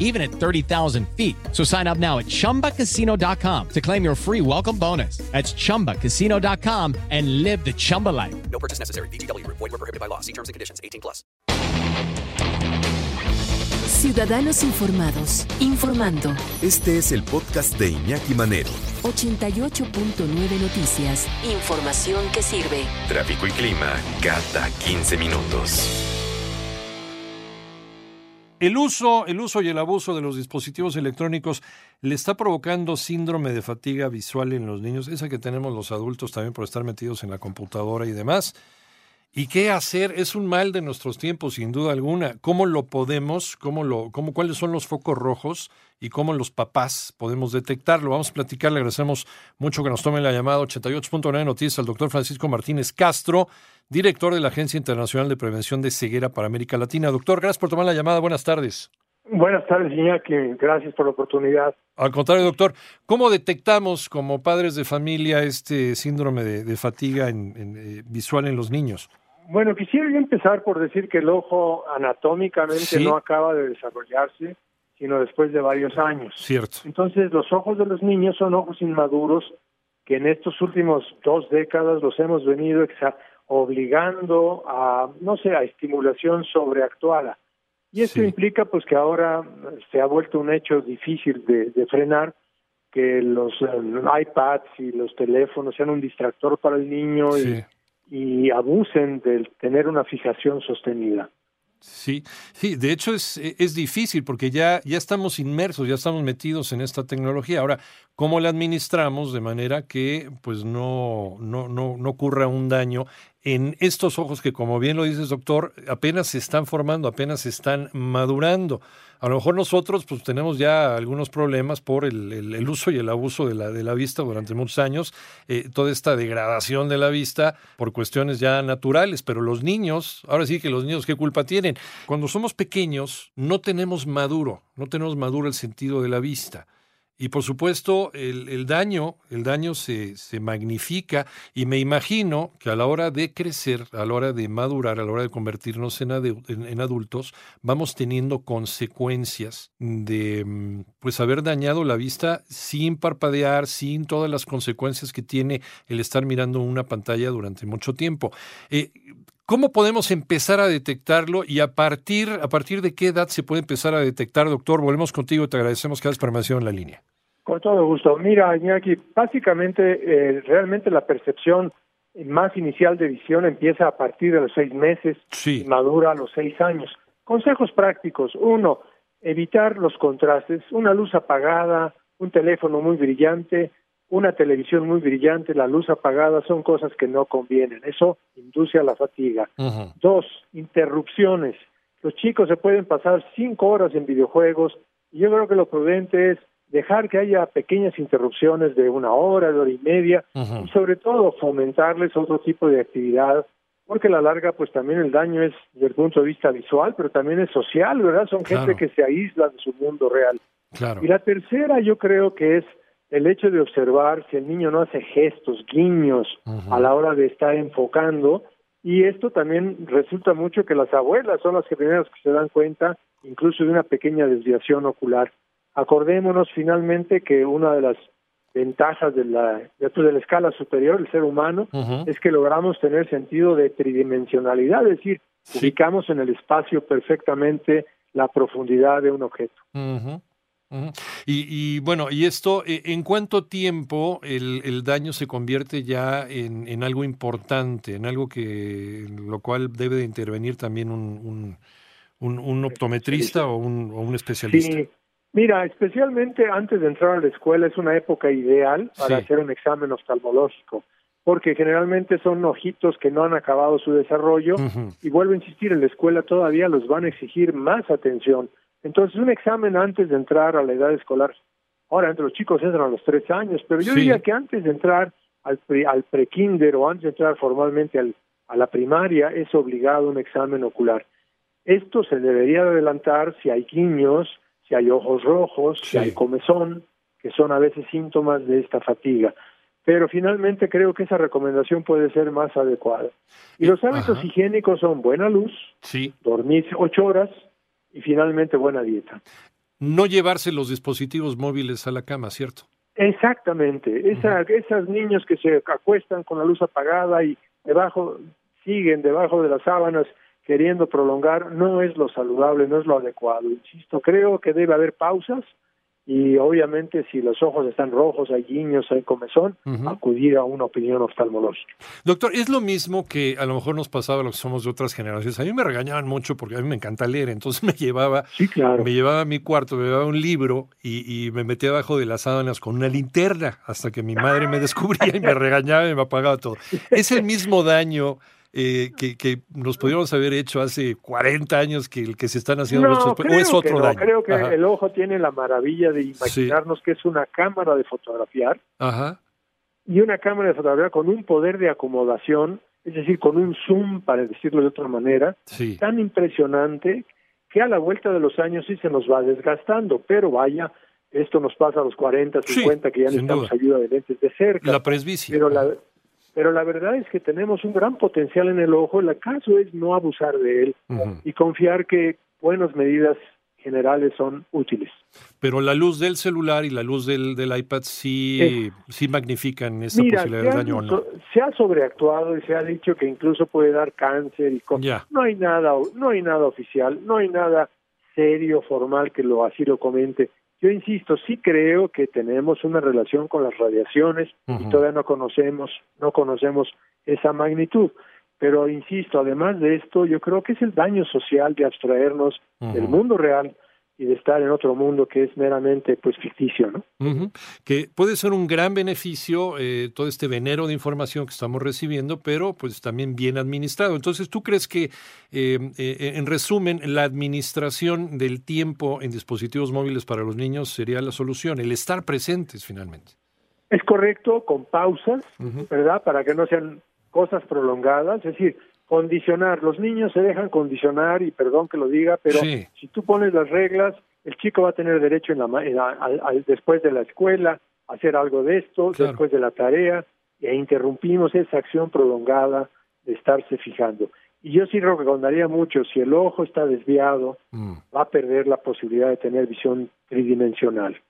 even at 30,000 feet. So sign up now at chumbacasino.com to claim your free welcome bonus. That's chumbacasino.com and live the Chumba life. No purchase necessary. BGW. Void were prohibited by law. See terms and conditions. 18 plus. Ciudadanos informados, informando. Este es el podcast de Iñaki Manero. 88.9 Noticias. Información que sirve. Tráfico y clima cada 15 minutos. El uso, el uso y el abuso de los dispositivos electrónicos le está provocando síndrome de fatiga visual en los niños, esa que tenemos los adultos también por estar metidos en la computadora y demás. ¿Y qué hacer? Es un mal de nuestros tiempos, sin duda alguna. ¿Cómo lo podemos? ¿Cómo lo, cómo, ¿Cuáles son los focos rojos? ¿Y cómo los papás podemos detectarlo? Vamos a platicar. Le agradecemos mucho que nos tome la llamada 88.9 Noticias al doctor Francisco Martínez Castro, director de la Agencia Internacional de Prevención de Ceguera para América Latina. Doctor, gracias por tomar la llamada. Buenas tardes. Buenas tardes, Iñaki. Gracias por la oportunidad. Al contrario, doctor, ¿cómo detectamos como padres de familia este síndrome de, de fatiga en, en, eh, visual en los niños? Bueno, quisiera yo empezar por decir que el ojo anatómicamente Sí. no acaba de desarrollarse, sino después de varios años. Cierto. Entonces, los ojos de los niños son ojos inmaduros que en estos últimos dos décadas los hemos venido exa- obligando a, no sé, a estimulación sobreactuada. Y esto Sí. implica pues que ahora se ha vuelto un hecho difícil de, de frenar, que los eh, iPads y los teléfonos sean un distractor para el niño y- Sí. y abusen de tener una fijación sostenida. Sí, sí, de hecho es, es difícil porque ya, ya estamos inmersos, ya estamos metidos en esta tecnología. Ahora, ¿cómo la administramos de manera que pues no, no, no, no ocurra un daño en estos ojos que, como bien lo dices, doctor, apenas se están formando, apenas se están madurando? A lo mejor nosotros pues tenemos ya algunos problemas por el, el- uso y el abuso de la, de la vista durante muchos años, eh, toda esta degradación de la vista por cuestiones ya naturales, pero los niños, ahora sí que los niños, ¿qué culpa tienen? Cuando somos pequeños no tenemos maduro, no tenemos maduro el sentido de la vista. Y por supuesto, el, el daño, el daño se, se magnifica y me imagino que a la hora de crecer, a la hora de madurar, a la hora de convertirnos en, en adultos, vamos teniendo consecuencias de mm, pues haber dañado la vista sin parpadear, sin todas las consecuencias que tiene el estar mirando una pantalla durante mucho tiempo. Eh, ¿Cómo podemos empezar a detectarlo y a partir, a partir de qué edad se puede empezar a detectar, doctor? Volvemos contigo, te agradecemos que has permanecido en la línea. Con todo gusto. Mira, Iñaki, básicamente, eh, realmente la percepción más inicial de visión empieza a partir de los seis meses Sí. y madura a los seis años. Consejos prácticos. Uno, evitar los contrastes. Una luz apagada, un teléfono muy brillante, una televisión muy brillante, la luz apagada son cosas que no convienen. Eso induce a la fatiga. Dos, interrupciones. Los chicos se pueden pasar cinco horas en videojuegos y yo creo que lo prudente es dejar que haya pequeñas interrupciones de una hora, de hora y media y sobre todo fomentarles otro tipo de actividad porque a la larga pues también el daño es desde el punto de vista visual pero también es social, ¿verdad? Son gente que se aísla de su mundo real. Claro. Y la tercera yo creo que es el hecho de observar si el niño no hace gestos, guiños a la hora de estar enfocando y esto también resulta mucho que las abuelas son las que primeras que se dan cuenta incluso de una pequeña desviación ocular. Acordémonos finalmente que una de las ventajas de la, de, pues, la escala superior del ser humano es que logramos tener sentido de tridimensionalidad, es decir, Sí. ubicamos en el espacio perfectamente la profundidad de un objeto. Y, y, bueno, y esto, eh, ¿en cuánto tiempo el, el daño se convierte ya en, en algo importante, en algo que, lo cual debe de intervenir también un, un, un, un optometrista o un, o un especialista? Sí, mira, especialmente antes de entrar a la escuela es una época ideal para Sí. hacer un examen oftalmológico, porque generalmente son ojitos que no han acabado su desarrollo y vuelvo a insistir, en la escuela todavía los van a exigir más atención. Entonces, un examen antes de entrar a la edad escolar. Ahora, entre los chicos entran a los tres años, pero yo Sí. diría que antes de entrar al, pre, al prekinder o antes de entrar formalmente al, a la primaria es obligado un examen ocular. Esto se debería adelantar si hay guiños, si hay ojos rojos, si hay comezón, que son a veces síntomas de esta fatiga. Pero finalmente creo que esa recomendación puede ser más adecuada. Y los hábitos Ajá. higiénicos son buena luz, Sí. dormir ocho horas y finalmente buena dieta. No llevarse los dispositivos móviles a la cama, ¿cierto? Exactamente. Esa, Esos niños que se acuestan con la luz apagada y debajo siguen debajo de las sábanas queriendo prolongar, no es lo saludable, no es lo adecuado. Insisto, creo que debe haber pausas y obviamente si los ojos están rojos, hay guiños, hay comezón, acudir a una opinión oftalmológica. Doctor, es lo mismo que a lo mejor nos pasaba a los que somos de otras generaciones. A mí me regañaban mucho porque a mí me encanta leer, entonces me llevaba, Sí, claro. me llevaba a mi cuarto, me llevaba un libro y, y me metía debajo de las sábanas con una linterna hasta que mi madre me descubría y me regañaba y me apagaba todo. Es el mismo daño eh, que, que nos pudiéramos haber hecho hace 40 años que el que se están haciendo No, nuestros creo o es que otro no. daño. Creo que Ajá. el ojo tiene la maravilla de imaginarnos que es una cámara de fotografiar Ajá. y una cámara de fotografía con un poder de acomodación, es decir, con un zoom, para decirlo de otra manera, Sí. tan impresionante que a la vuelta de los años sí se nos va desgastando, pero vaya, esto nos pasa a los 40, Sí, 50, que ya necesitamos duda. ayuda de lentes de cerca. La presbicia. pero la pero la verdad es que tenemos un gran potencial en el ojo, el caso es no abusar de él y confiar que buenas medidas generales son útiles. Pero la luz del celular y la luz del, del iPad sí, sí magnifican esa Mira, posibilidad de daño o no. se ha sobreactuado y se ha dicho que incluso puede dar cáncer y cosas. No hay nada, no hay nada oficial, no hay nada serio, formal que lo así lo comente. Yo insisto, sí creo que tenemos una relación con las radiaciones y todavía no conocemos, no conocemos esa magnitud. Pero insisto, además de esto, yo creo que es el daño social de abstraernos del mundo real y de estar en otro mundo que es meramente pues ficticio, ¿no? Que puede ser un gran beneficio eh, todo este venero de información que estamos recibiendo, pero pues también bien administrado. Entonces, ¿tú crees que, eh, eh, en resumen, la administración del tiempo en dispositivos móviles para los niños sería la solución, el estar presentes finalmente? Es correcto, con pausas. ¿verdad? Para que no sean cosas prolongadas, es decir, condicionar. Los niños se dejan condicionar y perdón que lo diga, pero Sí. si tú pones las reglas, el chico va a tener derecho en la, en la- al- al- después de la escuela a hacer algo de esto, Claro. después de la tarea, e interrumpimos esa acción prolongada de estarse fijando. Y yo sí recomendaría mucho, si el ojo está desviado, Mm. va a perder la posibilidad de tener visión tridimensional,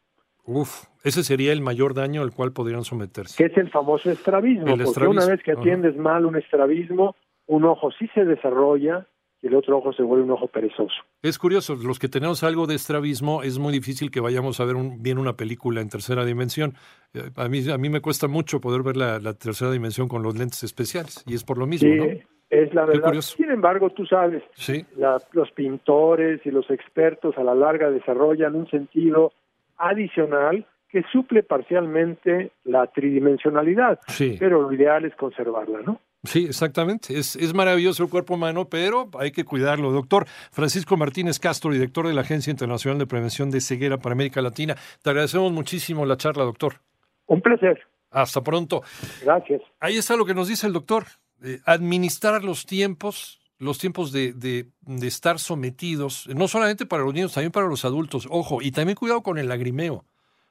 Uf, ese sería el mayor daño al cual podrían someterse. que es el famoso estrabismo, El porque estrabismo, una vez que atiendes mal un estrabismo, un ojo sí se desarrolla y el otro ojo se vuelve un ojo perezoso. Es curioso, los que tenemos algo de estrabismo es muy difícil que vayamos a ver un- bien una película en tercera dimensión. Eh, A mí, a mí me cuesta mucho poder ver la, la tercera dimensión con los lentes especiales y es por lo mismo, Sí, ¿no? es la verdad. Sin embargo, tú sabes, Sí, la- los pintores y los expertos a la larga desarrollan un sentido adicional que suple parcialmente la tridimensionalidad, sí, pero lo ideal es conservarla, ¿no? Sí, exactamente. Es, es maravilloso el cuerpo humano, pero hay que cuidarlo. Doctor Francisco Martínez Castro, director de la Agencia Internacional de Prevención de Ceguera para América Latina. Te agradecemos muchísimo la charla, doctor. Un placer. Hasta pronto. Gracias. Ahí está lo que nos dice el doctor. eh, administrar los tiempos, los tiempos de, de- de estar sometidos, no solamente para los niños, también para los adultos. Ojo, y también cuidado con el lagrimeo,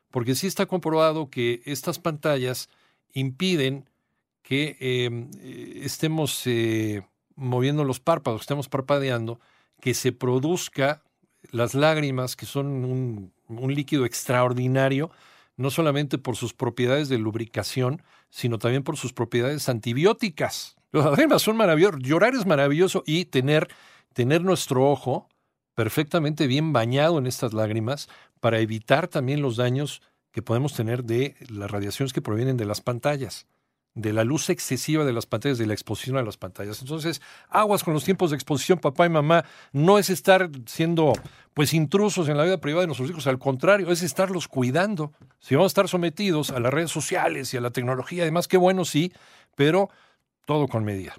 porque sí está comprobado que estas pantallas impiden que eh, eh, estemos eh, moviendo los párpados, estemos parpadeando, que se produzca las lágrimas, que son un, líquido extraordinario, no solamente por sus propiedades de lubricación, sino también por sus propiedades antibióticas. Las lágrimas son maravillosas, llorar es maravilloso y tener, tener nuestro ojo perfectamente bien bañado en estas lágrimas para evitar también los daños que podemos tener de las radiaciones que provienen de las pantallas, de la luz excesiva de las pantallas, de la exposición a las pantallas. Entonces, aguas con los tiempos de exposición, papá y mamá, no es estar siendo pues intrusos en la vida privada de nuestros hijos, al contrario, es estarlos cuidando. Si vamos a estar sometidos a las redes sociales y a la tecnología, además, qué bueno sí, pero todo con medida.